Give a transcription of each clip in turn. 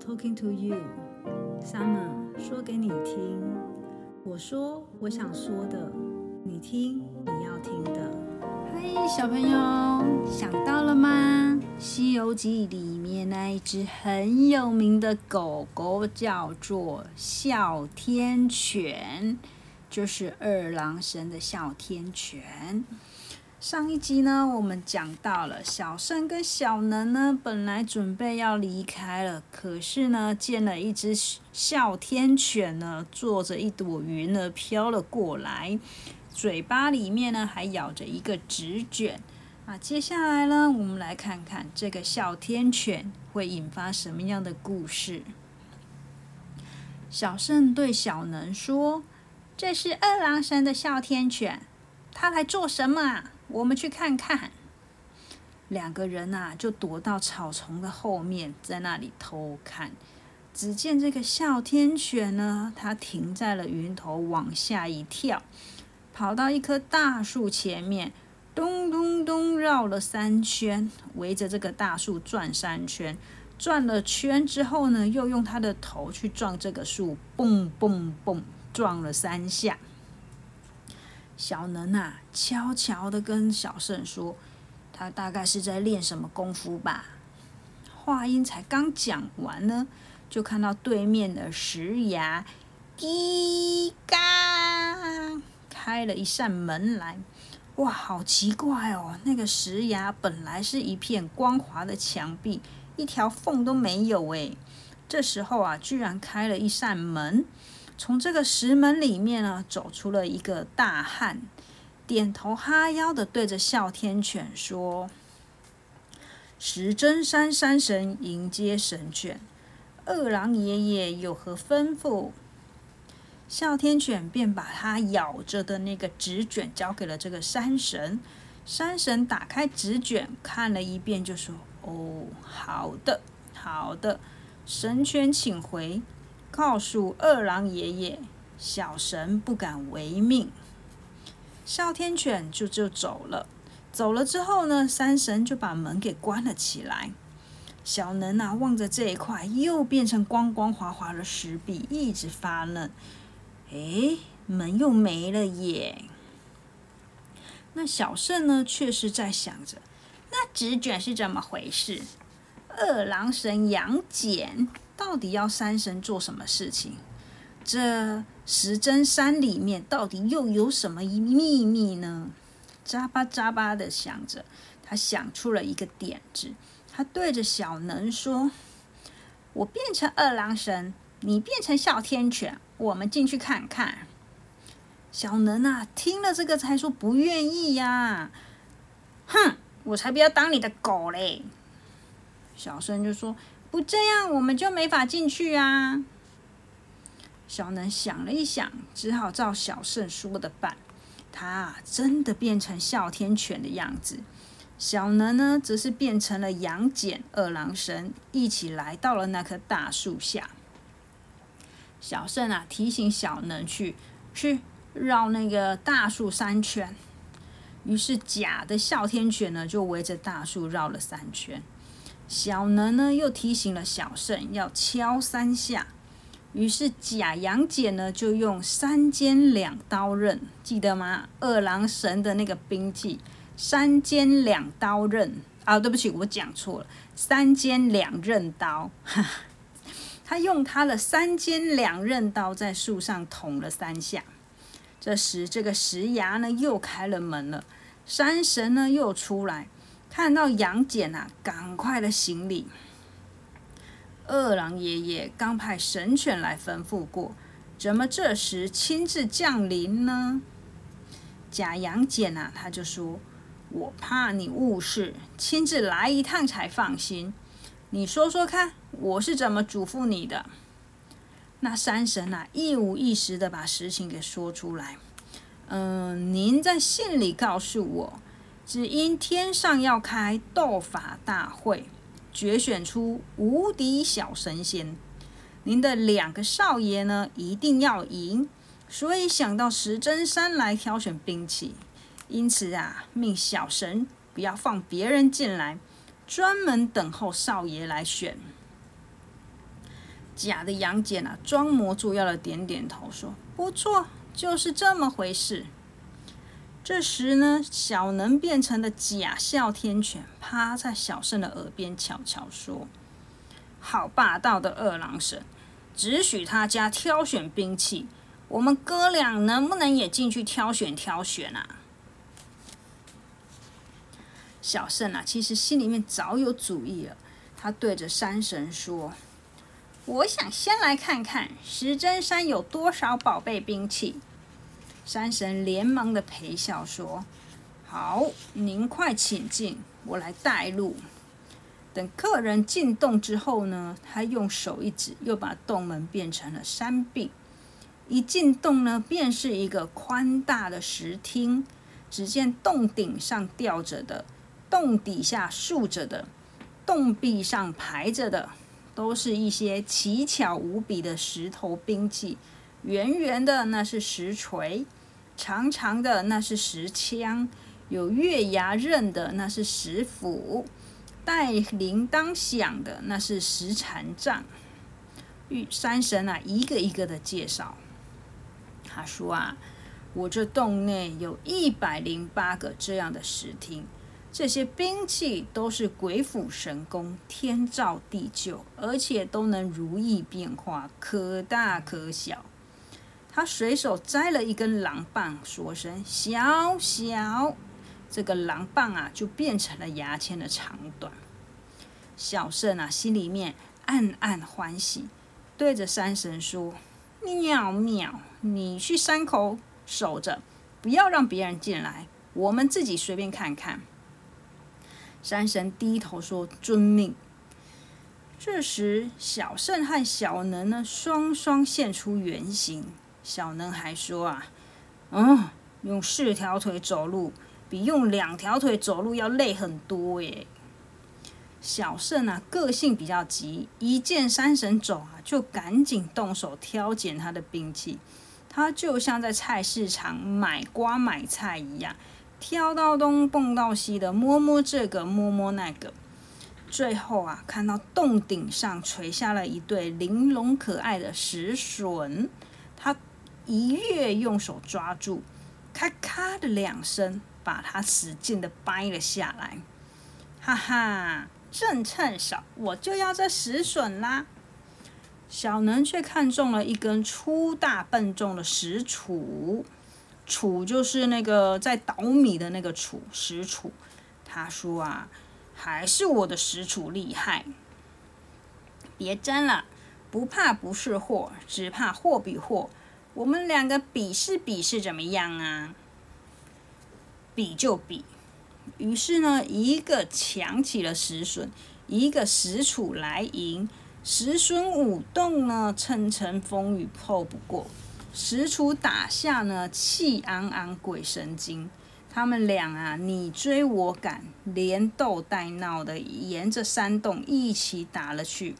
talking to you. Summer 说给你听，我说我想说的，你听你要听的。嗨，小朋友，想到了吗？《西游记》里面那一只很有名的狗狗叫做哮天犬，就是二郎神的哮天犬。上一集呢，我们讲到了小圣跟小能呢，本来准备要离开了，可是呢，见了一只哮天犬呢，坐着一朵云呢飘了过来，嘴巴里面呢还咬着一个纸卷。那接下来呢，我们来看看这个哮天犬会引发什么样的故事。小圣对小能说：“这是二郎神的哮天犬，它来做什么啊？”我们去看看，两个人呐就躲到草丛的后面，在那里偷看。只见这个哮天犬呢，它停在了云头，往下一跳，跑到一棵大树前面，咚咚咚绕了三圈，围着这个大树转三圈。转了圈之后呢，又用它的头去撞这个树，蹦蹦蹦，撞了三下。小能啊，悄悄的跟小圣说：“他大概是在练什么功夫吧。”话音才刚讲完呢，就看到对面的石崖，滴嘎开了一扇门来。哇，好奇怪哦！那个石崖本来是一片光滑的墙壁，一条缝都没有诶。这时候啊，居然开了一扇门。从这个石门里面呢，走出了一个大汉，点头哈腰的对着哮天犬说：“石真山山神迎接神犬，二郎爷爷有何吩咐？”哮天犬便把它咬着的那个纸卷交给了这个山神。山神打开纸卷看了一遍，就说：“哦，好的，好的，神犬请回。”告诉二郎爷爷，小神不敢违命。哮天犬就就走了。走了之后呢，山神就把门给关了起来。小能啊，望着这一块又变成光光滑滑的石壁，一直发愣。哎，门又没了耶。那小圣呢，却是在想着，那纸卷是怎么回事？二郎神杨戬。到底要山神做什么事情？这石真山里面到底又有什么秘密呢？扎巴扎巴的想着，他想出了一个点子。他对着小能说：“我变成二郎神，你变成哮天犬，我们进去看看。”小能啊，听了这个才说不愿意呀。哼，我才不要当你的狗嘞！小声就说。不这样，我们就没法进去啊！小能想了一想，只好照小圣说的办。他真的变成哮天犬的样子，小能呢，则是变成了杨戬、二郎神，一起来到了那棵大树下。小圣啊，提醒小能去去绕那个大树三圈。于是假的哮天犬呢，就围着大树绕了三圈。小能呢，又提醒了小圣要敲三下。于是假杨戬呢，就用三尖两刀刃，记得吗？二郎神的那个兵器，三尖两刀刃啊！对不起，我讲错了，三尖两刃刀。他用他的三尖两刃刀在树上捅了三下。这时，这个石崖呢又开了门了，山神呢又出来。看到杨戬啊，赶快的行礼。二郎爷爷刚派神犬来吩咐过，怎么这时亲自降临呢？假杨戬啊，他就说：“我怕你误事，亲自来一趟才放心。你说说看，我是怎么嘱咐你的？”那山神啊，一五一十的把实情给说出来。嗯，您在信里告诉我。只因天上要开斗法大会，决选出无敌小神仙，您的两个少爷呢一定要赢，所以想到石真山来挑选兵器。因此啊，命小神不要放别人进来，专门等候少爷来选。假的杨戬啊，装模作样的点点头，说：“不错，就是这么回事。”这时呢，小能变成了假哮天犬，趴在小圣的耳边悄悄说：“好霸道的二郎神，只许他家挑选兵器，我们哥俩能不能也进去挑选挑选啊？”小圣啊，其实心里面早有主意了，他对着山神说：“我想先来看看石针山有多少宝贝兵器。”山神连忙的陪笑说：“好，您快请进，我来带路。”等客人进洞之后呢，他用手一指，又把洞门变成了山壁。一进洞呢，便是一个宽大的石厅。只见洞顶上吊着的，洞底下竖着的，洞壁上排着的，都是一些奇巧无比的石头兵器。圆圆的那是石锤。长长的那是石枪，有月牙刃的那是石斧，带铃铛响的那是石禅杖。玉山神啊，一个一个的介绍。他说啊，我这洞内有一百零八个这样的石厅，这些兵器都是鬼斧神工，天造地就，而且都能如意变化，可大可小。他随手摘了一根狼棒，说声“小小”，这个狼棒啊，就变成了牙签的长短。小圣啊，心里面暗暗欢喜，对着山神说：“妙妙，你去山口守着，不要让别人进来，我们自己随便看看。”山神低头说：“遵命。”这时，小圣和小能呢，双双现出原形。小能还说啊，嗯，用四条腿走路比用两条腿走路要累很多耶。小圣啊，个性比较急，一见山神走啊，就赶紧动手挑拣他的兵器。他就像在菜市场买瓜买菜一样，挑到东蹦到西的，摸摸这个摸摸那个。最后啊，看到洞顶上垂下了一对玲珑可爱的石笋，一跃用手抓住，咔咔的两声，把它使劲的掰了下来。哈哈，正趁手，我就要这石笋啦！小能却看中了一根粗大笨重的石杵，杵就是那个在捣米的那个杵，石杵。他说啊，还是我的石杵厉害。别争了，不怕不是货，只怕货比货。我们两个比试比试怎么样啊？比就比。于是呢，一个抢起了石笋，一个石杵来迎。石笋舞动呢，层层风雨透不过；石杵打下呢，气昂昂鬼神经。他们俩啊，你追我赶，连斗带闹的，沿着山洞一起打了去。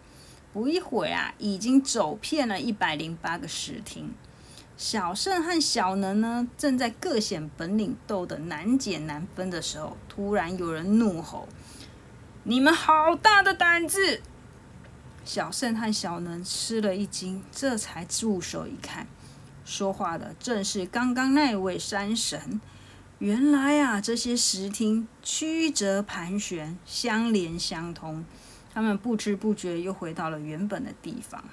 不一会儿啊，已经走遍了一百零八个石亭。小圣和小能呢，正在各显本领，斗得难解难分的时候，突然有人怒吼：“你们好大的胆子！”小圣和小能吃了一惊，这才住手一看，说话的正是刚刚那位山神。原来啊，这些石厅曲折盘旋，相连相通，他们不知不觉又回到了原本的地方。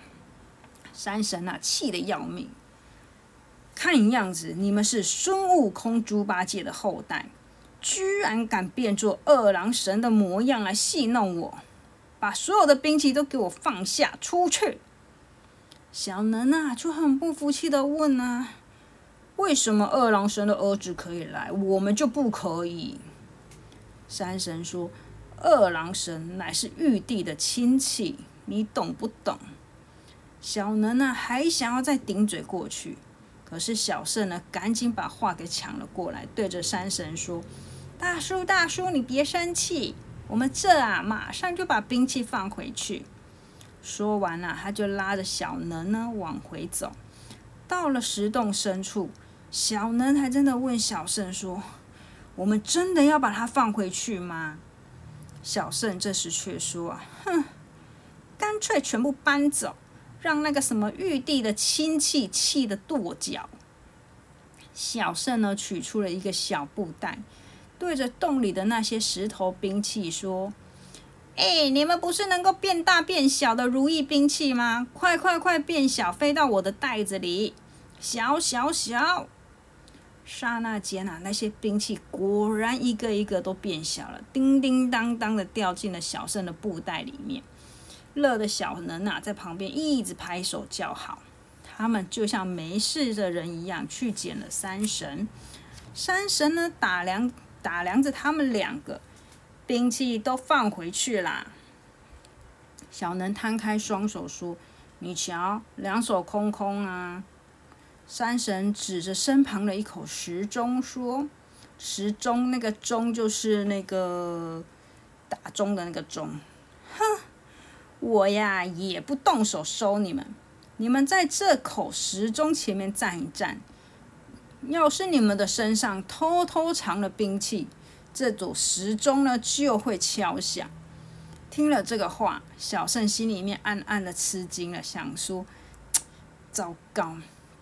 山神啊，气得要命。看样子你们是孙悟空、猪八戒的后代，居然敢变作二郎神的模样来戏弄我！把所有的兵器都给我放下，出去！小能啊，就很不服气的问啊：“为什么二郎神的儿子可以来，我们就不可以？”山神说：“二郎神乃是玉帝的亲戚，你懂不懂？”小能啊，还想要再顶嘴过去。可是小圣呢，赶紧把话给抢了过来，对着山神说：“大叔，大叔，你别生气，我们这啊，马上就把兵器放回去。”说完了，他就拉着小能呢往回走。到了石洞深处，小能还真的问小圣说：“我们真的要把它放回去吗？”小圣这时却说：“啊哼，干脆全部搬走。”让那个什么玉帝的亲戚气得跺脚。小圣呢，取出了一个小布袋，对着洞里的那些石头兵器说：“哎，你们不是能够变大变小的如意兵器吗？快快快变小，飞到我的袋子里！小小小！”刹那间啊，那些兵器果然一个一个都变小了，叮叮当当的掉进了小圣的布袋里面。乐的小能啊，在旁边一直拍手叫好。他们就像没事的人一样去捡了山神。山神呢，打量打量着他们两个，兵器都放回去啦。小能摊开双手说：“你瞧，两手空空啊。”山神指着身旁的一口时钟说：“时钟，那个钟就是那个打钟的那个钟。”哼，我呀也不动手收你们。你们在这口时钟前面站一站，要是你们的身上偷偷藏了兵器，这组时钟呢就会敲响。听了这个话，小圣心里面暗暗的吃惊了，想说：糟糕！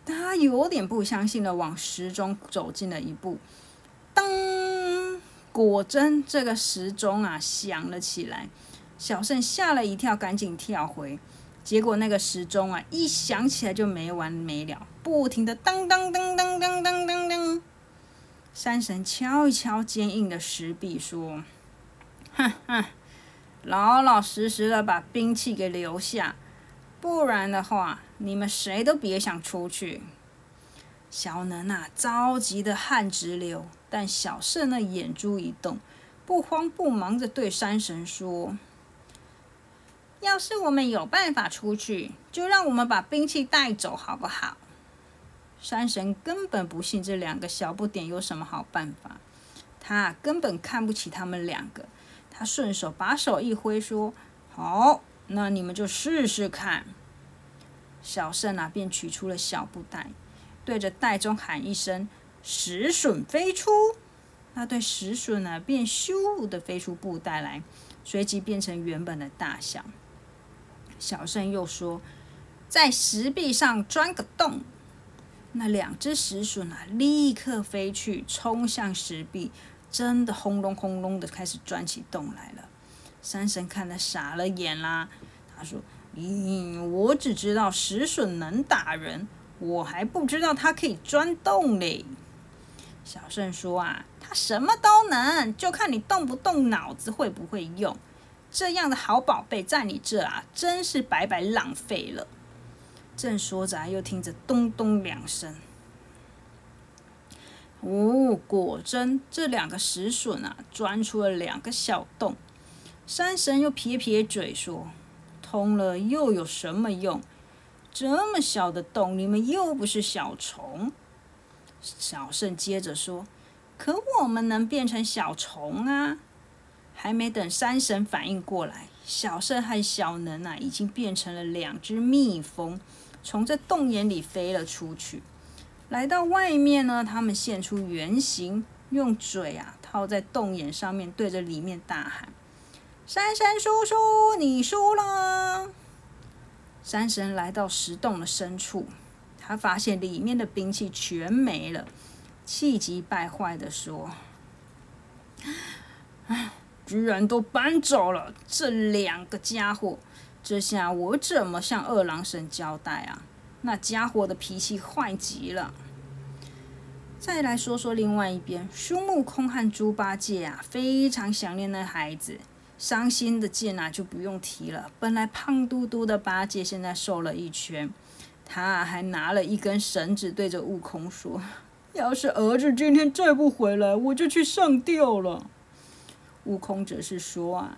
他有点不相信的往时钟走近了一步，当，果真这个时钟啊响了起来。小圣吓了一跳，赶紧跳回。结果那个时钟啊，一响起来就没完没了，不停的当当当当当当当当。山神敲一敲坚硬的石壁，说：“哼哼，老老实实的把兵器给留下，不然的话，你们谁都别想出去。”小能啊，着急的汗直流，但小圣那，眼珠一动，不慌不忙的对山神说。要是我们有办法出去，就让我们把兵器带走，好不好？山神根本不信这两个小不点有什么好办法，他根本看不起他们两个。他顺手把手一挥，说：“好，那你们就试试看。”小圣啊，便取出了小布袋，对着袋中喊一声：“石笋飞出！”那对石笋呢，便咻的飞出布袋来，随即变成原本的大小。小圣又说：“在石壁上钻个洞。”那两只石笋啊，立刻飞去，冲向石壁，真的轰隆轰隆的开始钻起洞来了。山神看得傻了眼啦，他说：“咦，我只知道石笋能打人，我还不知道它可以钻洞嘞。”小圣说：“啊，它什么都能，就看你动不动脑子，会不会用。”这样的好宝贝在你这啊，真是白白浪费了。正说着，又听着咚咚两声。哦，果真，这两个石笋啊，钻出了两个小洞。山神又撇撇嘴说：“通了又有什么用？这么小的洞，你们又不是小虫。”小圣接着说：“可我们能变成小虫啊。”还没等山神反应过来，小圣和小能啊，已经变成了两只蜜蜂，从这洞眼里飞了出去。来到外面呢，他们现出原形，用嘴啊套在洞眼上面，对着里面大喊：“山神叔叔，你输了！”山神来到石洞的深处，他发现里面的兵器全没了，气急败坏的说：“唉。”居然都搬走了！这两个家伙，这下我怎么向二郎神交代啊？那家伙的脾气坏极了。再来说说另外一边，孙悟空和猪八戒啊，非常想念那孩子，伤心的劲啊就不用提了。本来胖嘟嘟的八戒，现在瘦了一圈，他还拿了一根绳子，对着悟空说：“要是儿子今天再不回来，我就去上吊了。”悟空则是说：“啊，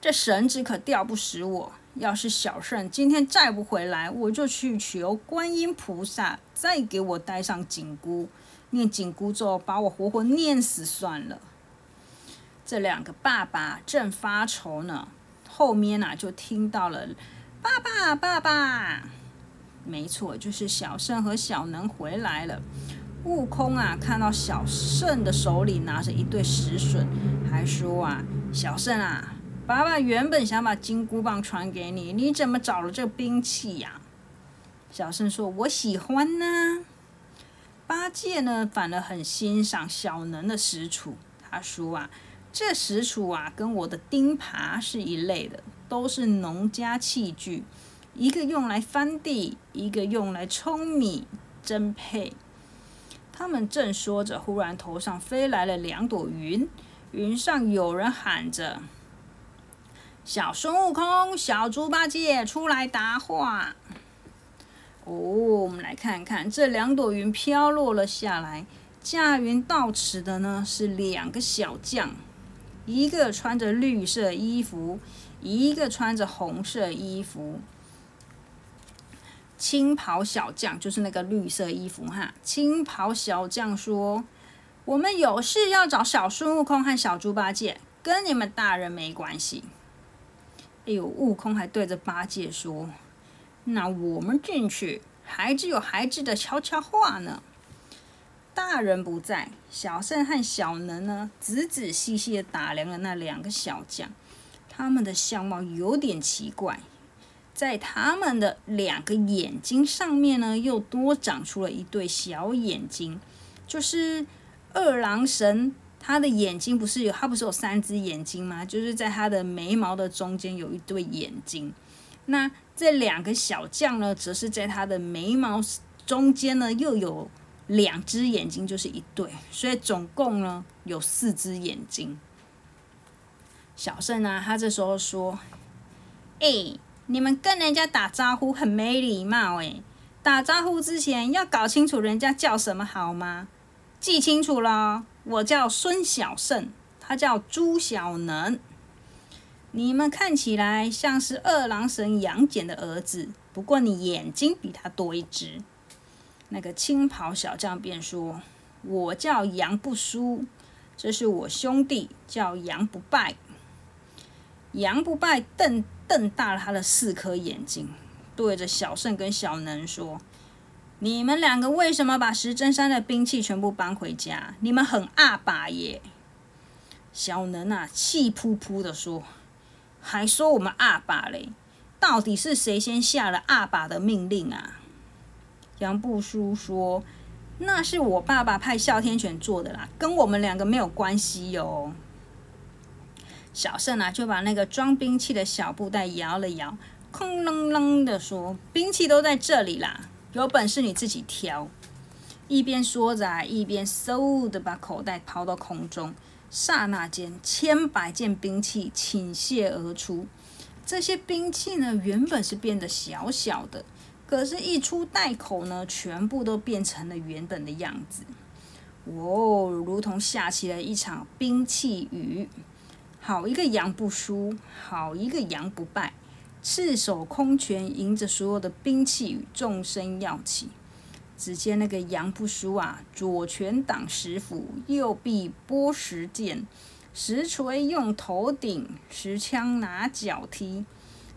这绳子可吊不死我。要是小圣今天再不回来，我就去求观音菩萨，再给我带上紧箍，念紧箍咒，把我活活念死算了。”这两个爸爸正发愁呢，后面呢就听到了“爸爸，爸爸”，没错，就是小圣和小能回来了。悟空啊，看到小圣的手里拿着一对石笋，还说啊：“小圣啊，爸爸原本想把金箍棒传给你，你怎么找了这兵器呀？”小圣说：“我喜欢呢。”八戒呢，反而很欣赏小能的石杵。他说：“啊，这石杵啊，跟我的钉耙是一类的，都是农家器具，一个用来翻地，一个用来舂米，真配。”他们正说着，忽然头上飞来了两朵云，云上有人喊着：“小孙悟空，小猪八戒，出来答话！”哦，我们来看看这两朵云飘落了下来，驾云到此的呢是两个小将，一个穿着绿色衣服，一个穿着红色衣服。青袍小将就是那个绿色衣服哈。青袍小将说：“我们有事要找小孙悟空和小猪八戒，跟你们大人没关系。”哎呦，悟空还对着八戒说。那我们进去，孩子有孩子的悄悄话呢。大人不在，小圣和小能呢，仔仔细细的打量了那两个小将，他们的相貌有点奇怪，在他们的两个眼睛上面呢，又多长出了一对小眼睛，就是二郎神他的眼睛不是有，他不是有三只眼睛吗？就是在他的眉毛的中间有一对眼睛，那。这两个小将呢，则是在他的眉毛中间呢，又有两只眼睛，就是一对，所以总共呢有四只眼睛。小圣呢，他这时候说：“哎，你们跟人家打招呼很没礼貌哎，打招呼之前要搞清楚人家叫什么好吗？记清楚了，我叫孙小圣，他叫朱小能。”你们看起来像是二郎神杨戬的儿子，不过你眼睛比他多一只。那个青袍小将便说：“我叫杨不输，这是我兄弟，叫杨不败。”杨不败瞪瞪大了他的四颗眼睛，对着小胜跟小能说：“你们两个为什么把石针山的兵器全部搬回家？你们很阿爸耶！”小能啊，气扑扑的说。还说我们阿爸嘞？到底是谁先下了阿爸的命令啊？杨不书说：“那是我爸爸派哮天犬做的啦，跟我们两个没有关系哟。”小胜啊，就把那个装兵器的小布袋摇了摇，空愣愣的说：“兵器都在这里啦，有本事你自己挑。”一边说着，一边嗖的把口袋抛到空中。刹那间，千百件兵器倾泻而出。这些兵器呢，原本是变得小小的，可是，一出袋口呢，全部都变成了原本的样子。哦，如同下起了一场兵器雨。好一个杨不输，好一个杨不败，赤手空拳迎着所有的兵器与众生要起。只见那个杨不输啊，左拳挡石斧，右臂拨石剑，石锤用头顶，石枪拿脚踢。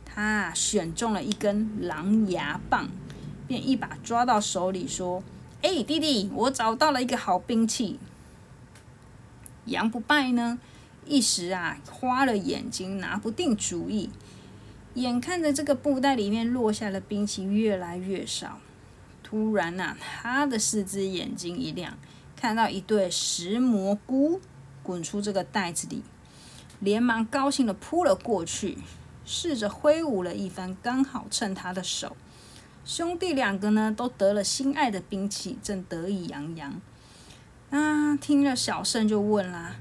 他选中了一根狼牙棒，便一把抓到手里，说：“哎，弟弟，我找到了一个好兵器。”杨不败呢，一时啊花了眼睛，拿不定主意。眼看着这个布袋里面落下的兵器越来越少。突然呐，他的四只眼睛一亮，看到一对石蘑菇滚出这个袋子里，连忙高兴的扑了过去，试着挥舞了一番，刚好趁他的手。兄弟两个呢，都得了心爱的兵器，正得意洋洋。啊，听了小胜就问啦：“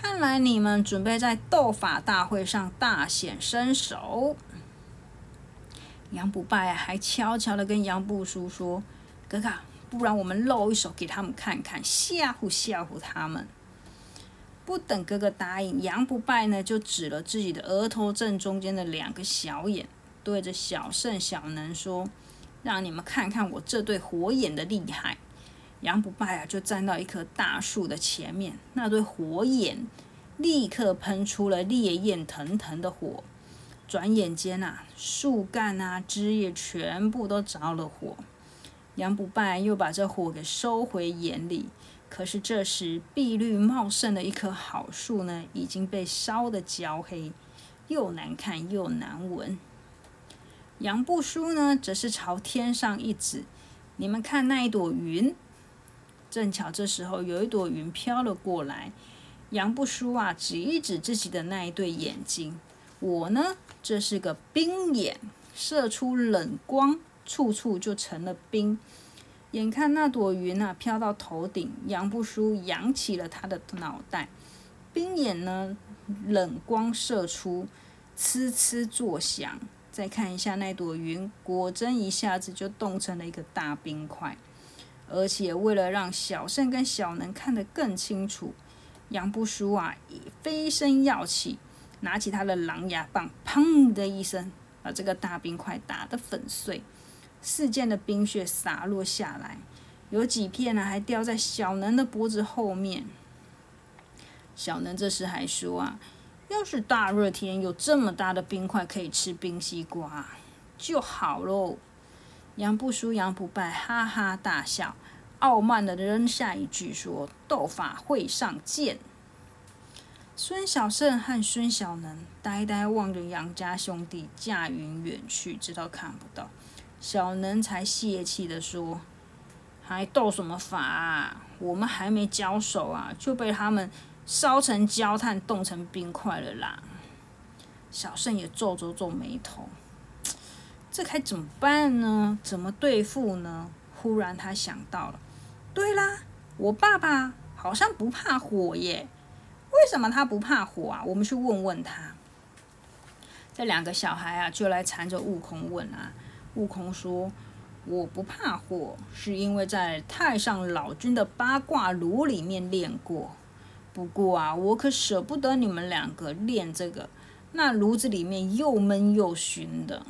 看来你们准备在斗法大会上大显身手？”杨不败还悄悄的跟杨不叔说：“哥哥，不然我们露一手给他们看看，吓唬吓唬他们。”不等哥哥答应，杨不败呢就指了自己的额头正中间的两个小眼，对着小圣、小能说：“让你们看看我这对火眼的厉害。”杨不败啊就站到一棵大树的前面，那对火眼立刻喷出了烈焰腾腾的火。转眼间啊，树干啊、枝叶全部都着了火。杨不败又把这火给收回眼里。可是这时，碧绿茂盛的一棵好树呢，已经被烧得焦黑。又难看又难闻。杨不书呢，则是朝天上一指：“你们看那一朵云。”正巧这时候有一朵云飘了过来，杨不书啊，指一指自己的那一对眼睛：“我呢，这是个冰眼，射出冷光，处处就成了冰。”眼看那朵云啊飘到头顶，杨不书扬起了他的脑袋，冰眼呢，冷光射出，呲呲作响。再看一下那朵云，果真一下子就冻成了一个大冰块。而且为了让小胜跟小能看得更清楚，杨不输啊，飞身跃起，拿起他的狼牙棒，砰的一声，把这个大冰块打得粉碎。四溅的冰雪洒落下来，有几片呢，还掉在小能的脖子后面。小能这时还说啊。要是大热天有这么大的冰块可以吃冰西瓜就好喽！杨不输杨不败哈哈大笑，傲慢的扔下一句说：“斗法会上见。”孙小胜和孙小能呆呆望着杨家兄弟驾云远去，直到看不到。小能才泄气的说：“还斗什么法啊？我们还没交手啊，就被他们……”烧成焦炭，冻成冰块了啦！小胜也皱皱皱眉头，这该怎么办呢？怎么对付呢？忽然他想到了，对啦，我爸爸好像不怕火耶，为什么他不怕火啊？我们去问问他。这两个小孩啊，就来缠着悟空问啊。悟空说：“我不怕火，是因为在太上老君的八卦炉里面练过。”不过啊，我可舍不得你们两个练这个，那炉子里面又闷又熏的。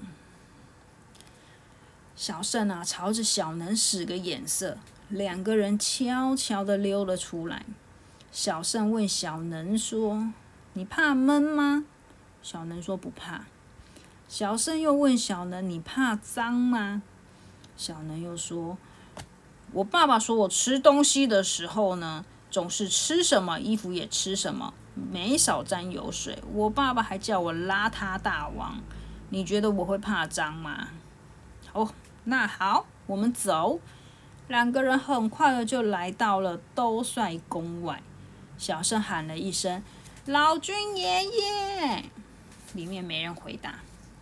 小胜啊，朝着小能使个眼色，两个人悄悄的溜了出来。小胜问小能说：“你怕闷吗？”小能说：“不怕。”小胜又问小能：“你怕脏吗？”小能又说：“我爸爸说我吃东西的时候呢。”总是吃什么衣服也吃什么，没少沾油水。我爸爸还叫我邋遢大王。你觉得我会怕脏吗？哦，那好，我们走。两个人很快的就来到了兜率宫外。小声喊了一声：“老君爷爷！”里面没人回答。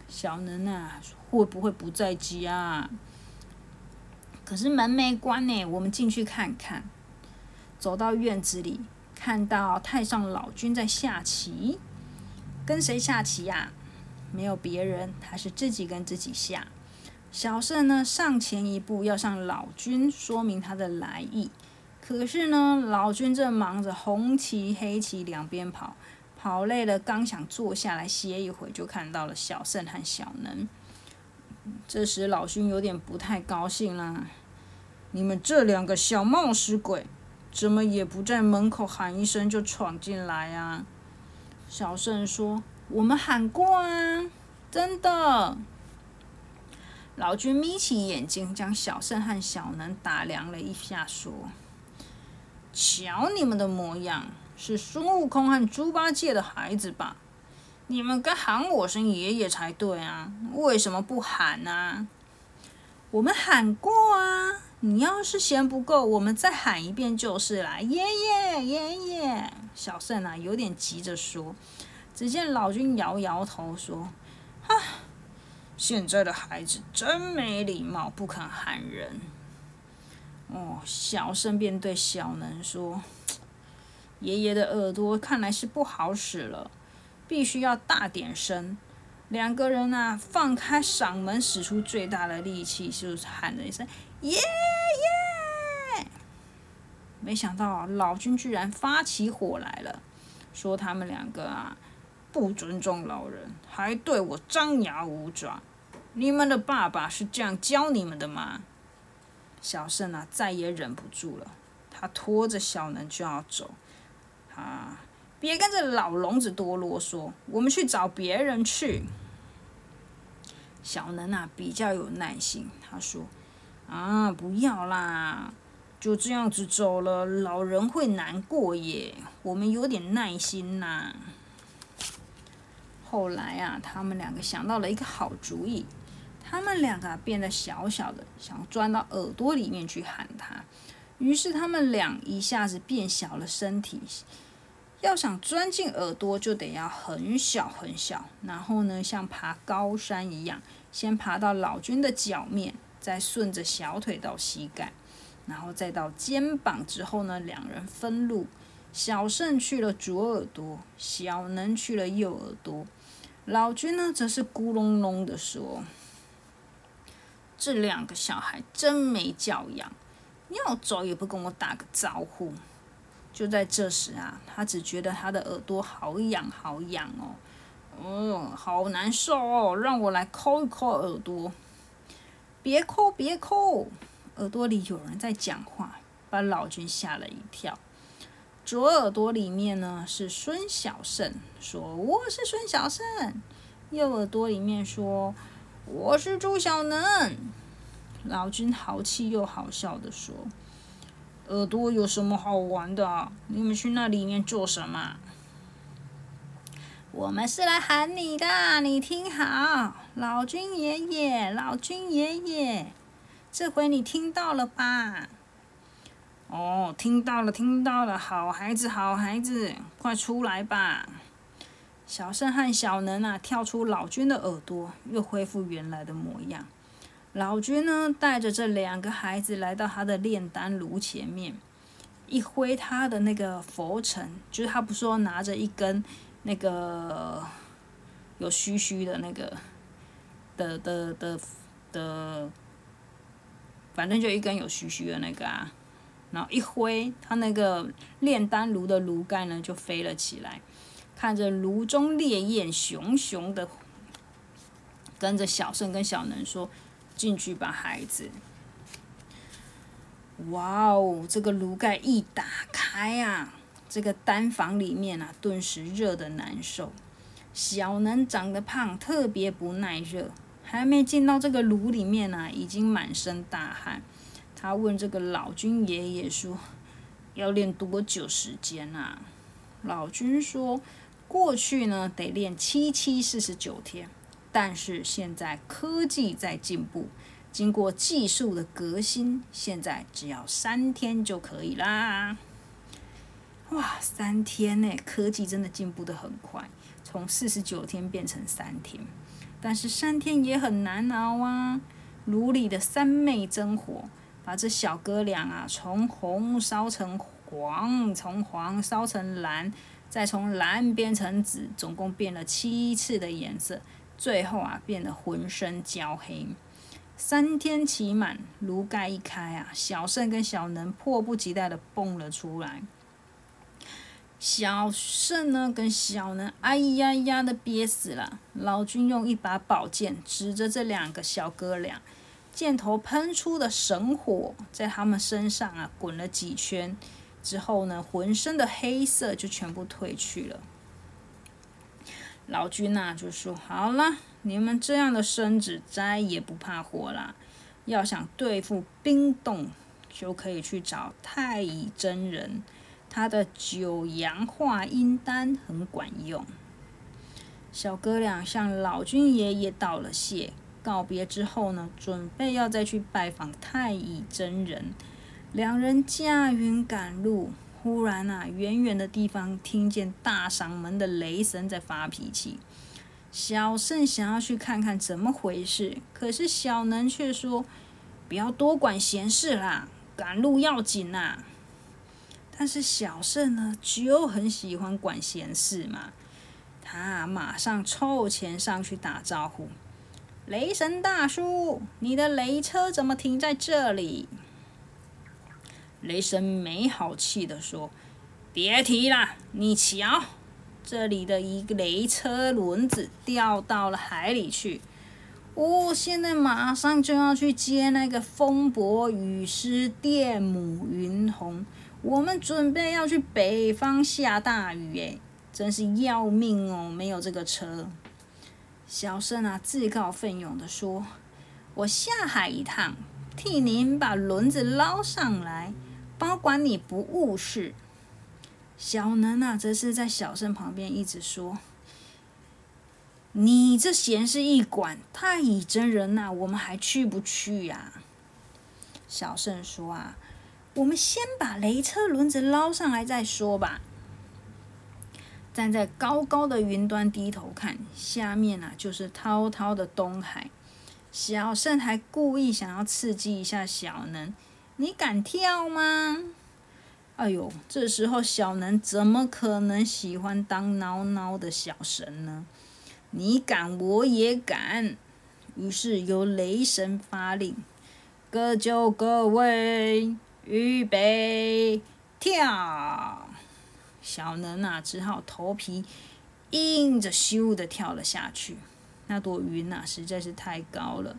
小能啊，会不会不在家？可是门没关呢，我们进去看看。走到院子里，看到太上老君在下棋，跟谁下棋呀？没有别人，他是自己跟自己下。小胜呢，上前一步要向老君说明他的来意，可是呢，老君正忙着红旗黑旗两边跑，跑累了，刚想坐下来歇一会，就看到了小胜和小能。这时老君有点不太高兴啦：“你们这两个小冒失鬼！”怎么也不在门口喊一声就闯进来啊？小胜说：“我们喊过啊，真的。”老君眯起眼睛，将小胜和小能打量了一下，说：“瞧你们的模样，是孙悟空和猪八戒的孩子吧？你们该喊我声爷爷才对啊，为什么不喊呢？”我们喊过啊。你要是嫌不够，我们再喊一遍就是啦。爷爷，爷爷，小胜啊，有点急着说。只见老君摇摇头说：“啊，现在的孩子真没礼貌，不肯喊人。”哦，小声便对小能说：“爷爷的耳朵看来是不好使了，必须要大点声。”两个人啊，放开嗓门，使出最大的力气，就是喊了一声。爷爷！没想到老君居然发起火来了，说他们两个啊不尊重老人，还对我张牙舞爪。你们的爸爸是这样教你们的吗？小胜啊再也忍不住了，他拖着小能就要走。啊，别跟着老聋子多啰嗦，我们去找别人去。小能啊比较有耐心，他说。啊，不要啦，就这样子走了，老人会难过耶。我们有点耐心呐。后来啊，他们两个想到了一个好主意，他们两个变得小小的，想钻到耳朵里面去喊他。于是他们俩一下子变小了身体，要想钻进耳朵，就得要很小很小，然后呢，像爬高山一样，先爬到老君的脚面，再顺着小腿到膝盖，然后再到肩膀之后呢，两人分路。小胜去了左耳朵，小能去了右耳朵。老君呢，则是咕隆隆的说：“这两个小孩真没教养，要走也不跟我打个招呼。”就在这时啊，他只觉得他的耳朵好痒，好痒哦，嗯，好难受哦，让我来抠一抠耳朵。别抠，别抠，耳朵里有人在讲话，把老君吓了一跳。左耳朵里面呢是孙小胜说：“我是孙小胜。”右耳朵里面说：“我是朱小能。”老君豪气又好笑的说：“耳朵有什么好玩的？你们去那里面做什么？”我们是来喊你的，你听好，老君爷爷，老君爷爷，这回你听到了吧？哦，听到了，听到了，好孩子，好孩子，快出来吧！小胜和小能啊，跳出老君的耳朵，又恢复原来的模样。老君呢，带着这两个孩子来到他的炼丹炉前面，一挥他的那个佛尘，就是他不说拿着一根那个有须须的那个的的的的，反正就一根有须须的那个啊。然后一挥，他那个炼丹炉的炉盖呢，就飞了起来。看着炉中烈焰熊熊的，跟着小胜跟小能说：“进去吧，孩子。”哇哦，这个炉盖一打开啊，这个丹房里面啊，顿时热的难受。小能长得胖，特别不耐热，还没进到这个炉里面呢，已经满身大汗。他问这个老君爷爷说：“要练多久时间啊？”老君说：“过去呢得练七七四十九天，但是现在科技在进步，经过技术的革新，现在只要三天就可以啦。”哇，三天呢？科技真的进步的很快，从四十九天变成三天，但是三天也很难熬啊！炉里的三昧真火。把这小哥俩啊，从红烧成黄，从黄烧成蓝，再从蓝变成紫，总共变了七次的颜色，最后啊，变得浑身焦黑。三天期满，炉盖一开啊，小胜跟小能迫不及待的蹦了出来。小胜呢，跟小能哎呀呀的憋死了。老君用一把宝剑指着这两个小哥俩。箭头喷出的神火在他们身上啊滚了几圈之后呢，浑身的黑色就全部褪去了。老君呐就说：“好了，你们这样的身子再也不怕火了。要想对付冰冻，就可以去找太乙真人，他的九阳化阴丹很管用。”小哥俩向老君爷爷道了谢。告别之后呢，准备要再去拜访太乙真人。两人驾云赶路，忽然啊，远远的地方听见大嗓门的雷神在发脾气。小胜想要去看看怎么回事，可是小能却说：“不要多管闲事啦，赶路要紧呐。”但是小胜呢，就很喜欢管闲事嘛，他马上凑前上去打招呼。雷神大叔，你的雷车怎么停在这里？雷神没好气的说：“别提了，你瞧，这里的一个雷车轮子掉到了海里去。我现在马上就要去接那个风伯雨师电母云红，我们准备要去北方下大雨，诶，真是要命哦！没有这个车。”小圣啊，自告奋勇的说：“我下海一趟，替您把轮子捞上来，保管你不误事。”小能啊，则是在小圣旁边一直说：“你这闲事一管，太乙真人呐，我们还去不去呀？”小圣说：“啊，我们先把雷车轮子捞上来再说吧。”站在高高的云端低头看，下面啊就是滔滔的东海。小圣还故意想要刺激一下小能：“你敢跳吗？”哎呦，这时候小能怎么可能喜欢当孬孬的小神呢？你敢，我也敢。于是由雷神发令：“各就各位，预备，跳！”小能啊，只好头皮硬着，咻的跳了下去。那朵云啊，实在是太高了，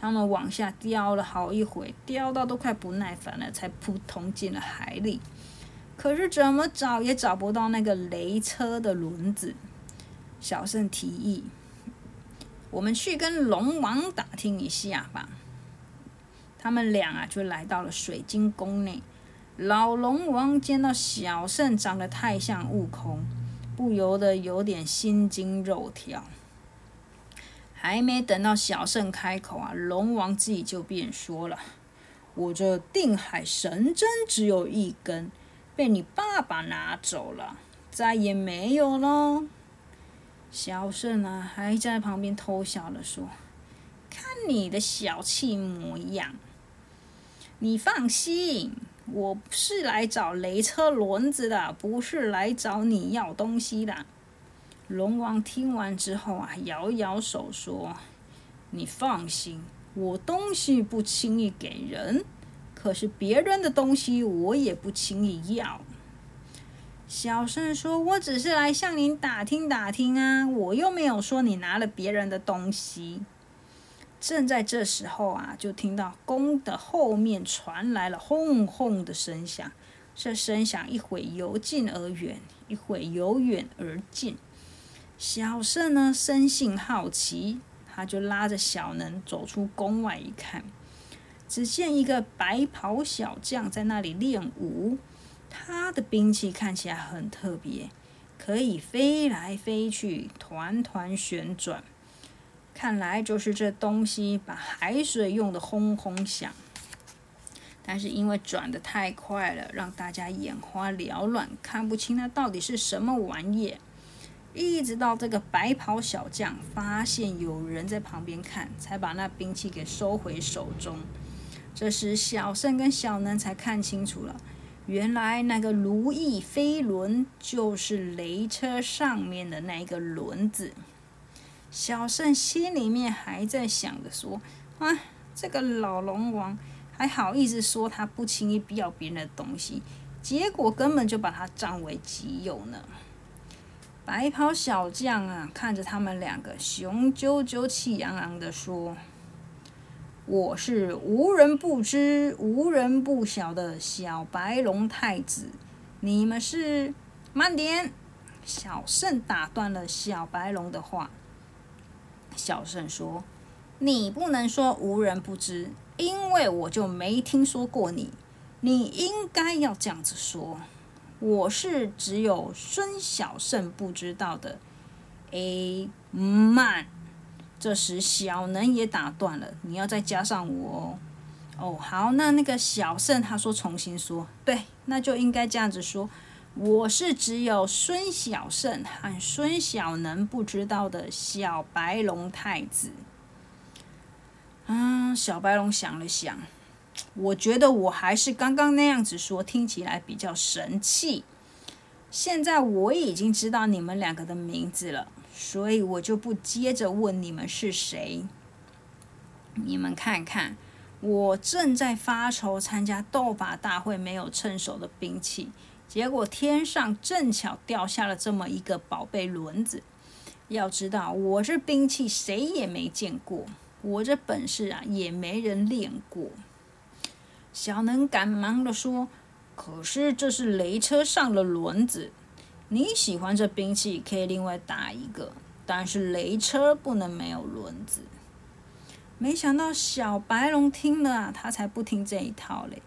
他们往下掉了好一会，掉到都快不耐烦了，才扑通进了海里。可是怎么找也找不到那个雷车的轮子。小圣提议：“我们去跟龙王打听一下吧。”他们俩啊，就来到了水晶宫内。老龙王见到小圣长得太像悟空，不由得有点心惊肉跳。还没等到小圣开口啊，龙王自己就便说了：“我这定海神针只有一根。”被你爸爸拿走了，再也没有了。小圣啊，还在旁边偷笑了，说：“看你的小气模样。”你放心，我是来找雷车轮子的，不是来找你要东西的。龙王听完之后啊，摇摇手说：“你放心，我东西不轻易给人。”可是别人的东西我也不轻易要。小圣说：“我只是来向您打听打听啊，我又没有说你拿了别人的东西。”正在这时候啊，就听到宫的后面传来了轰轰的声响。这声响一会由近而远，一会由远而近。小胜呢，生性好奇，他就拉着小能走出宫外一看。只见一个白袍小将在那里练武，他的兵器看起来很特别，可以飞来飞去，团团旋转。看来就是这东西把海水用的轰轰响。但是因为转的太快了，让大家眼花缭乱，看不清那到底是什么玩意。一直到这个白袍小将发现有人在旁边看，才把那兵器给收回手中。这时，小圣跟小能才看清楚了，原来那个如意飞轮就是雷车上面的那个轮子。小圣心里面还在想着说：“啊，这个老龙王还好意思说他不轻易不要别人的东西，结果根本就把他占为己有呢。”白袍小将啊，看着他们两个，雄赳赳、气昂昂的说。我是无人不知、无人不晓的小白龙太子，你们是？慢点！小圣打断了小白龙的话。小圣说：“你不能说无人不知，因为我就没听说过你。你应该要这样子说：我是只有孙小圣不知道的。哎，慢！”这时，小能也打断了。你要再加上我哦。哦，好，那那个小圣他说重新说，对，那就应该这样子说。我是只有孙小圣和孙小能不知道的小白龙太子。嗯，小白龙想了想，我觉得我还是刚刚那样子说，听起来比较神气。现在我已经知道你们两个的名字了。所以我就不接着问你们是谁。你们看看，我正在发愁参加斗法大会没有趁手的兵器，结果天上正巧掉下了这么一个宝贝轮子。要知道，我这兵器谁也没见过，我这本事啊也没人练过。小能赶忙的说：“可是这是雷车上的轮子。”你喜欢这兵器，可以另外打一个，但是雷车不能没有轮子。没想到小白龙听了啊，他才不听这一套嘞。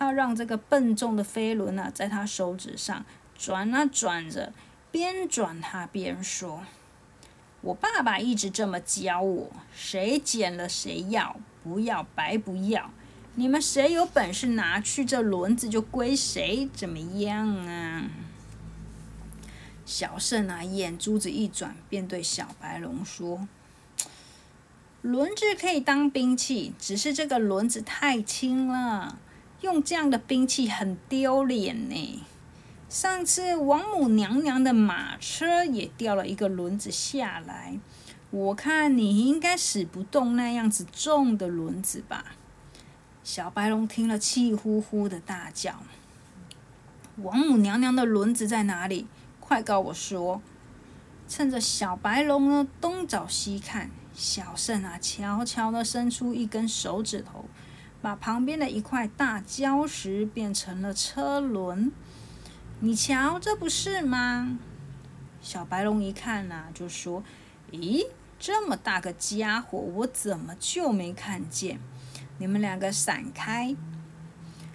他让这个笨重的飞轮啊，在他手指上转啊转着，边转他边说：“我爸爸一直这么教我：谁捡了谁要，不要白不要。你们谁有本事拿去这轮子，就归谁，怎么样啊？小圣啊，眼珠子一转，便对小白龙说：“轮子可以当兵器，只是这个轮子太轻了，用这样的兵器很丢脸呢。”上次王母娘娘的马车也掉了一个轮子下来，我看你应该使不动那样子重的轮子吧？小白龙听了，气呼呼的大叫：“王母娘娘的轮子在哪里？快告我说！”趁着小白龙呢东找西看，小圣啊悄悄的伸出一根手指头，把旁边的一块大礁石变成了车轮。你瞧，这不是吗？小白龙一看呐，就说：“咦，这么大个家伙，我怎么就没看见？你们两个闪开！”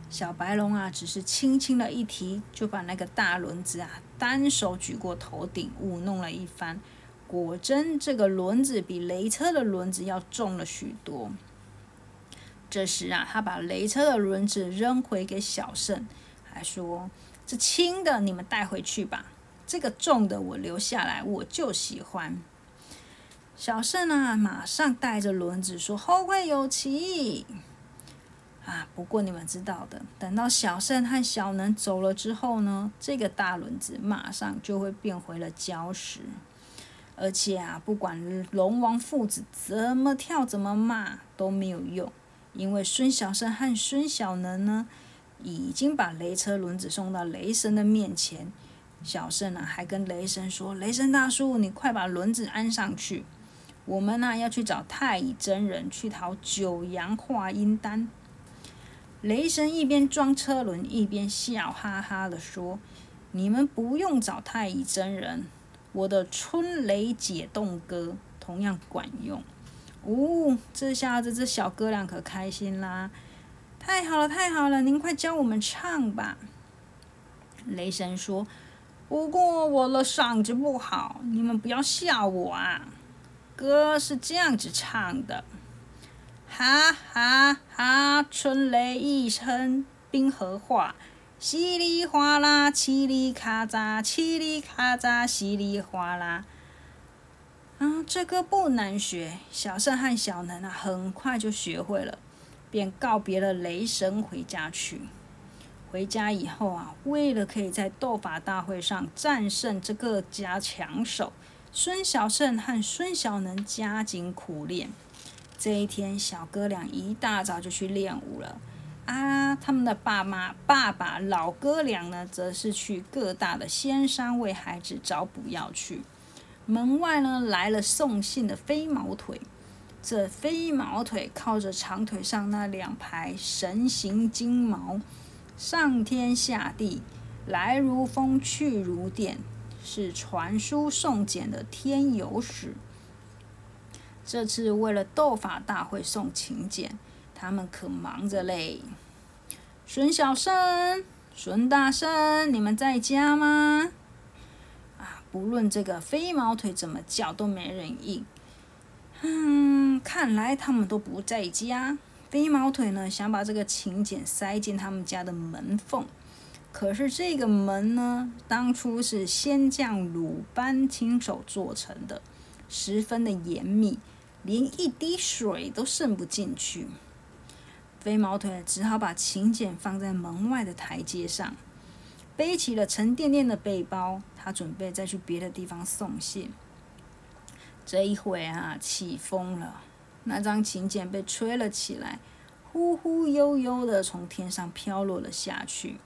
小白龙啊，只是轻轻的一提，就把那个大轮子啊，单手举过头顶，舞弄了一番。果真，这个轮子比雷车的轮子要重了许多。这时啊，他把雷车的轮子扔回给小圣，还说。这轻的你们带回去吧，这个重的我留下来，我就喜欢。小胜啊，马上带着轮子说：“后会有期。”啊，不过你们知道的，等到小胜和小能走了之后呢，这个大轮子马上就会变回了礁石。而且啊，不管龙王父子怎么跳、怎么骂都没有用，因为孙小胜和孙小能呢。已经把雷车轮子送到雷神的面前，小圣呢还跟雷神说：“雷神大叔，你快把轮子安上去，我们呢要去找太乙真人去讨九阳化阴丹。”雷神一边装车轮，一边笑哈哈的说：“你们不用找太乙真人，我的春雷解冻歌同样管用。”呜，这下子这小哥俩可开心啦！太好了，太好了！您快教我们唱吧。雷神说：“不过我的嗓子不好，你们不要笑我啊。歌是这样子唱的：哈哈哈，春雷一声冰河化，稀里哗啦，嘁里咔嚓，嘁里咔嚓，稀里哗啦。啊，这歌不难学，小胜和小能啊，很快就学会了。”便告别了雷神，回家去。回家以后啊，为了可以在斗法大会上战胜这个家强手，孙小胜和孙小能加紧苦练。这一天，小哥俩一大早就去练武了。啊，他们的爸妈、爸爸、老哥俩呢，则是去各大的仙山为孩子找补药去。门外呢，来了送信的飞毛腿。这飞毛腿靠着长腿上那两排神形金毛，上天下地，来如风，去如电，是传书送简的天有使。这次为了斗法大会送请柬，他们可忙着嘞。孙小生、孙大圣，你们在家吗？无，论这个飞毛腿怎么叫，都没人应。嗯，看来他们都不在家。飞毛腿呢，想把这个请柬塞进他们家的门缝，可是这个门呢，当初是仙将鲁班亲手做成的，十分的严密，连一滴水都渗不进去。飞毛腿只好把请柬放在门外的台阶上，背起了沉甸甸的背包，他准备再去别的地方送信。这一回啊，起风了，那张请柬被吹了起来，忽忽悠悠的从天上飘落了下去。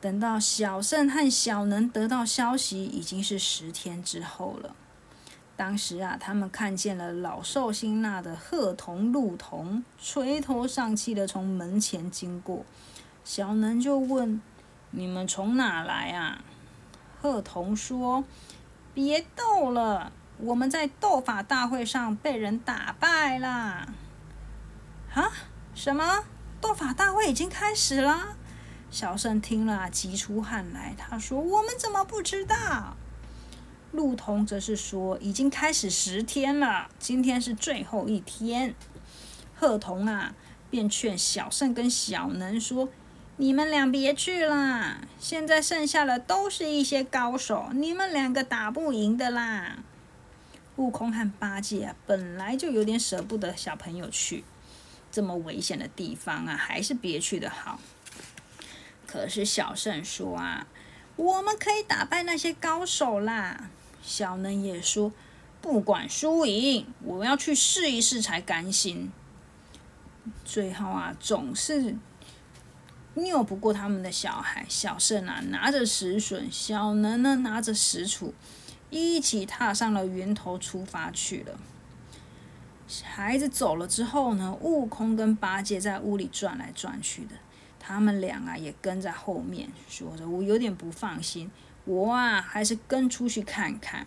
等到小圣和小能得到消息，已经是十天之后了。当时啊，他们看见了老寿星那的鹤童、鹿童垂头丧气的从门前经过。小能就问：“你们从哪来啊？”鹤童说：“别逗了。”我们在斗法大会上被人打败啦！啊？什么？斗法大会已经开始了？小圣听了，急出汗来。他说：“我们怎么不知道？”陆童则是说已经开始十天了，今天是最后一天。鹤童啊，便劝小胜跟小能说：“你们俩别去啦，现在剩下的都是一些高手，你们两个打不赢的啦。”悟空和八戒啊，本来就有点舍不得小朋友去这么危险的地方啊，还是别去的好。可是小圣说啊，我们可以打败那些高手啦。小能也说，不管输赢，我要去试一试才甘心。最后啊，总是拗不过他们的小孩。小圣啊，拿着石笋；小能呢，拿着石杵，一起踏上了源头出发去了。孩子走了之后呢，悟空跟八戒在屋里转来转去的，他们俩啊也跟在后面，说着我有点不放心，我啊还是跟出去看看。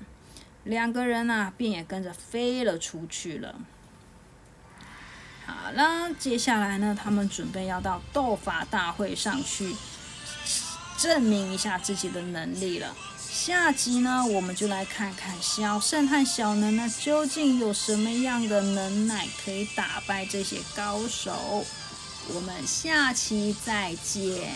两个人啊便也跟着飞了出去了。好了，接下来呢，他们准备要到斗法大会上去证明一下自己的能力了。下集呢，我们就来看看小圣和小能呢，究竟有什么样的能耐可以打败这些高手。我们下期再见。